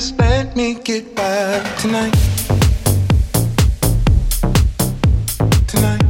just let me get. Tonight, tonight. Tonight,